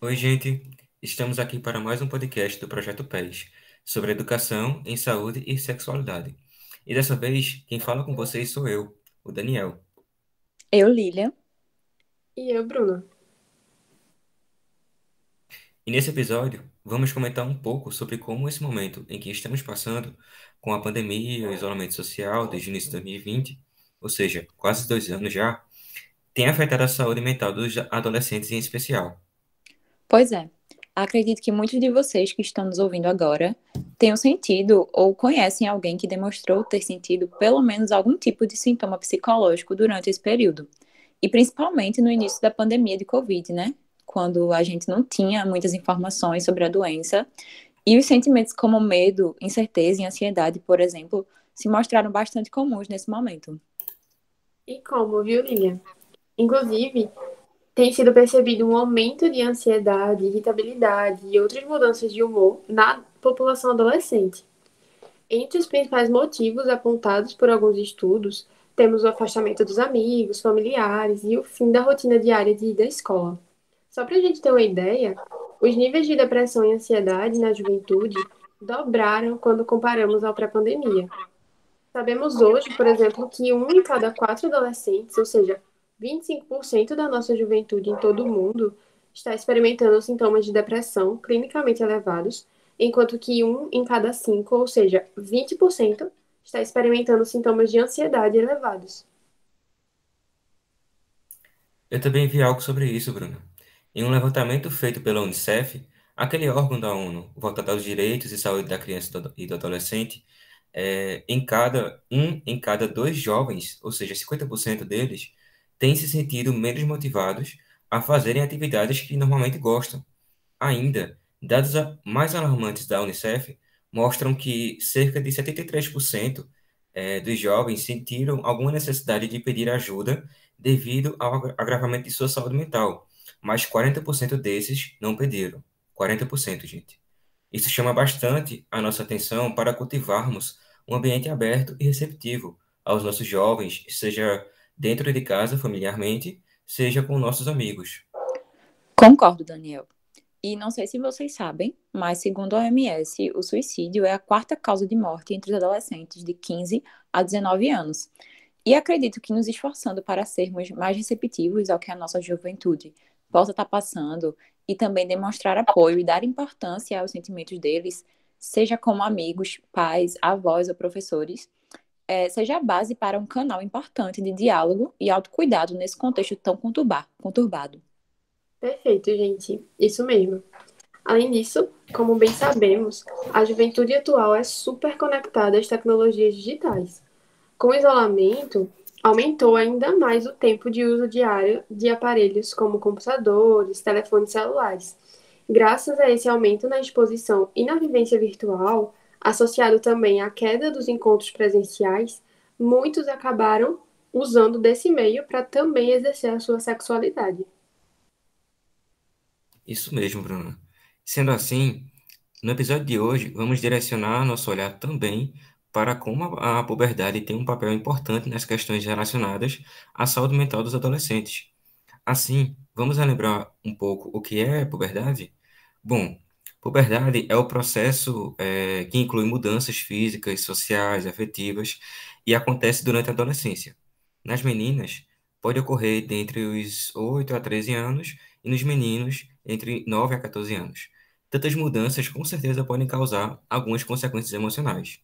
Oi, gente. Estamos aqui para mais um podcast do Projeto PES sobre educação em saúde e sexualidade. E dessa vez, quem fala com vocês sou eu, o Daniel. Eu, Lília. E eu, Bruna. E nesse episódio, vamos comentar um pouco sobre como esse momento em que estamos passando com a pandemia e o isolamento social desde o início de 2020, ou seja, quase dois anos já, tem afetado a saúde mental dos adolescentes em especial. Pois é. Acredito que muitos de vocês que estão nos ouvindo agora tenham sentido ou conhecem alguém que demonstrou ter sentido pelo menos algum tipo de sintoma psicológico durante esse período. E principalmente no início da pandemia de Covid, né? Quando a gente não tinha muitas informações sobre a doença. E os sentimentos como medo, incerteza e ansiedade, por exemplo, se mostraram bastante comuns nesse momento. E como, viu, Lilian? Inclusive, tem sido percebido um aumento de ansiedade, irritabilidade e outras mudanças de humor na população adolescente. Entre os principais motivos apontados por alguns estudos, temos o afastamento dos amigos, familiares e o fim da rotina diária de ir à escola. Só para a gente ter uma ideia, os níveis de depressão e ansiedade na juventude dobraram quando comparamos ao pré-pandemia. Sabemos hoje, por exemplo, que um em cada quatro adolescentes, ou seja, 25% da nossa juventude em todo o mundo está experimentando sintomas de depressão clinicamente elevados, enquanto que um em cada cinco, ou seja, 20%, está experimentando sintomas de ansiedade elevados. Eu também vi algo sobre isso, Bruno. Em um levantamento feito pela Unicef, aquele órgão da ONU voltado aos direitos e saúde da criança e do adolescente, é, em cada um em cada dois jovens, ou seja, 50% deles, têm se sentido menos motivados a fazerem atividades que normalmente gostam. Ainda, dados mais alarmantes da Unicef mostram que cerca de 73% é, dos jovens sentiram alguma necessidade de pedir ajuda devido ao agravamento de sua saúde mental, mas 40% desses não pediram. 40%, gente. Isso chama bastante a nossa atenção para cultivarmos um ambiente aberto e receptivo aos nossos jovens, seja dentro de casa, familiarmente, seja com nossos amigos. Concordo, Daniel. E não sei se vocês sabem, mas segundo a OMS, o suicídio é a quarta causa de morte entre os adolescentes de 15 a 19 anos. E acredito que nos esforçando para sermos mais receptivos ao que a nossa juventude possa estar passando e também demonstrar apoio e dar importância aos sentimentos deles, seja como amigos, pais, avós ou professores, é, seja a base para um canal importante de diálogo e autocuidado nesse contexto tão conturbado. Perfeito, gente. Isso mesmo. Além disso, como bem sabemos, a juventude atual é super conectada às tecnologias digitais. Com o isolamento, aumentou ainda mais o tempo de uso diário de aparelhos como computadores, telefones celulares. Graças a esse aumento na exposição e na vivência virtual, associado também à queda dos encontros presenciais, muitos acabaram usando desse meio para também exercer a sua sexualidade. Isso mesmo, Bruno. Sendo assim, no episódio de hoje, vamos direcionar nosso olhar também para como a puberdade tem um papel importante nas questões relacionadas à saúde mental dos adolescentes. Assim, vamos lembrar um pouco o que é puberdade? Bom, Puberdade é o processo é, que inclui mudanças físicas, sociais, afetivas e acontece durante a adolescência. Nas meninas, pode ocorrer dentre os 8 a 13 anos e nos meninos entre 9 a 14 anos. Tantas mudanças com certeza podem causar algumas consequências emocionais.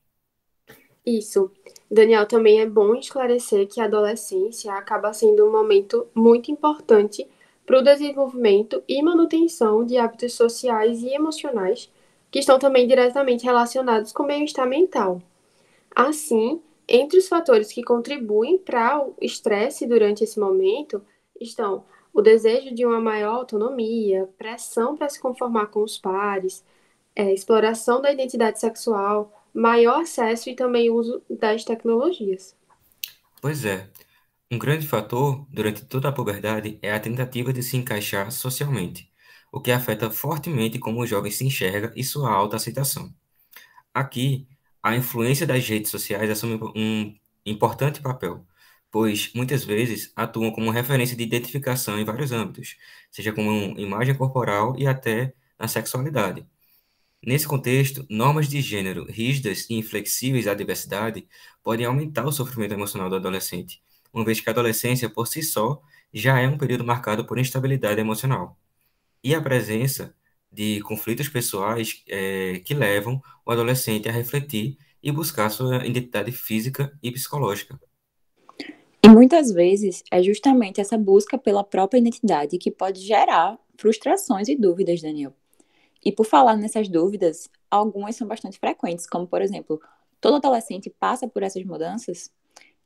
Isso. Daniel, também é bom esclarecer que a adolescência acaba sendo um momento muito importante para o desenvolvimento e manutenção de hábitos sociais e emocionais que estão também diretamente relacionados com o bem-estar mental. Assim, entre os fatores que contribuem para o estresse durante esse momento estão o desejo de uma maior autonomia, pressão para se conformar com os pares, é, exploração da identidade sexual, maior acesso e também uso das tecnologias. Pois é. Um grande fator durante toda a puberdade é a tentativa de se encaixar socialmente, o que afeta fortemente como o jovem se enxerga e sua autoaceitação. Aqui, a influência das redes sociais assume um importante papel, pois muitas vezes atuam como referência de identificação em vários âmbitos, seja como imagem corporal e até na sexualidade. Nesse contexto, normas de gênero rígidas e inflexíveis à diversidade podem aumentar o sofrimento emocional do adolescente, uma vez que a adolescência, por si só, já é um período marcado por instabilidade emocional. E a presença de conflitos pessoais é, que levam o adolescente a refletir e buscar sua identidade física e psicológica. E muitas vezes é justamente essa busca pela própria identidade que pode gerar frustrações e dúvidas, Daniel. E por falar nessas dúvidas, algumas são bastante frequentes, como por exemplo, todo adolescente passa por essas mudanças?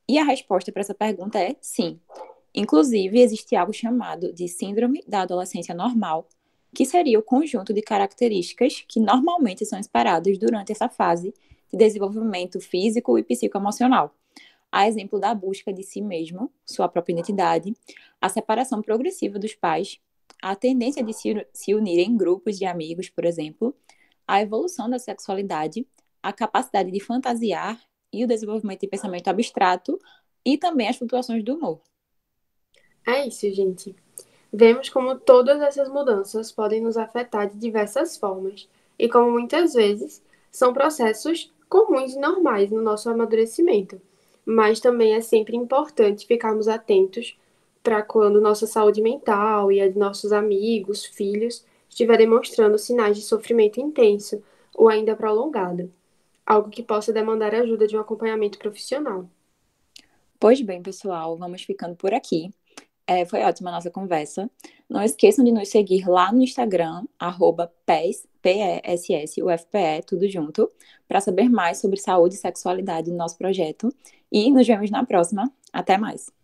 E a resposta para essa pergunta é sim. Inclusive, existe algo chamado de Síndrome da Adolescência Normal, que seria o conjunto de características que normalmente são esperadas durante essa fase de desenvolvimento físico e psicoemocional a exemplo da busca de si mesmo, sua própria identidade, a separação progressiva dos pais, a tendência de se, unir em grupos de amigos, por exemplo, a evolução da sexualidade, a capacidade de fantasiar e o desenvolvimento de pensamento abstrato e também as flutuações do humor. É isso, gente. Vemos como todas essas mudanças podem nos afetar de diversas formas e como muitas vezes são processos comuns e normais no nosso amadurecimento mas também é sempre importante ficarmos atentos para quando nossa saúde mental e a de nossos amigos, filhos, estiverem mostrando sinais de sofrimento intenso ou ainda prolongado, algo que possa demandar ajuda de um acompanhamento profissional. Pois bem, pessoal, vamos ficando por aqui. É, foi ótima a nossa conversa. Não esqueçam de nos seguir lá no Instagram, arroba PES, P-E-S-S, UFPE, tudo junto, para saber mais sobre saúde e sexualidade no nosso projeto. E nos vemos na próxima. Até mais!